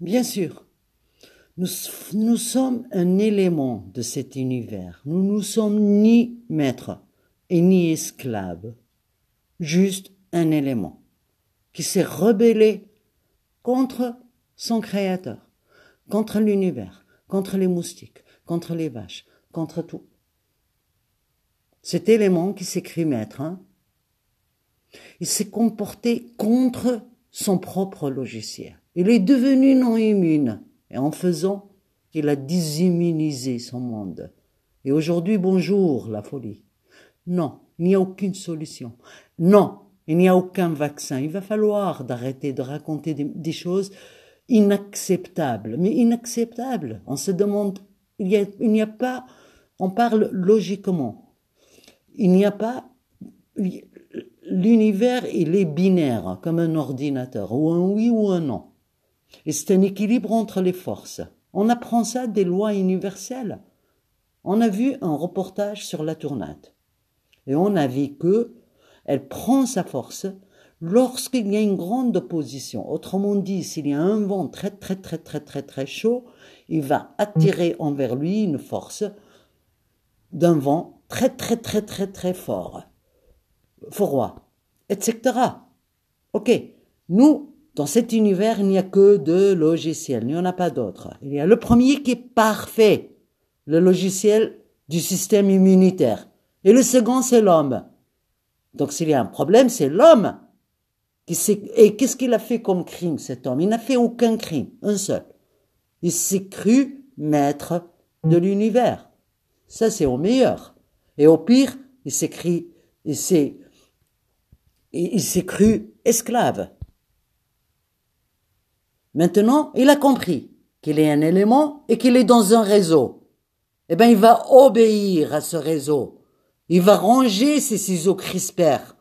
Bien sûr, nous, nous sommes un élément de cet univers. Nous ne sommes ni maîtres et ni esclaves, juste un élément qui s'est rebellé contre son créateur, contre l'univers, contre les moustiques, contre les vaches, contre tout. Cet élément qui s'écrit maître, hein, il s'est comporté contre son propre logiciel. Il est devenu non immune. Et en faisant, il a désimmunisé son monde. Et aujourd'hui, bonjour la folie. Non, il n'y a aucune solution. Non, il n'y a aucun vaccin. Il va falloir d'arrêter de raconter des, choses inacceptables. Mais inacceptables. On se demande, il n'y a, a pas, on parle logiquement. Il n'y a pas, l'univers, il est binaire, comme un ordinateur, ou un oui ou un non. Et c'est un équilibre entre les forces. On apprend ça des lois universelles. On a vu un reportage sur la tournade. Et on a vu que elle prend sa force lorsqu'il y a une grande opposition. Autrement dit, s'il y a un vent très très très très très très chaud, il va attirer envers lui une force d'un vent très très très très très fort, froid, etc. Ok, nous, dans cet univers, il n'y a que deux logiciels, il n'y en a pas d'autres. Il y a le premier qui est parfait, le logiciel du système immunitaire. Et le second, c'est l'homme. Donc s'il y a un problème, c'est l'homme. Et qu'est-ce qu'il a fait comme crime, cet homme? Il n'a fait aucun crime, un seul. Il s'est cru maître de l'univers. Ça, c'est au meilleur. Et au pire, il s'est cru, il s'est, il s'est cru esclave. Maintenant, il a compris qu'il est un élément et qu'il est dans un réseau. Eh bien, il va obéir à ce réseau. Il va ranger ses ciseaux CRISPR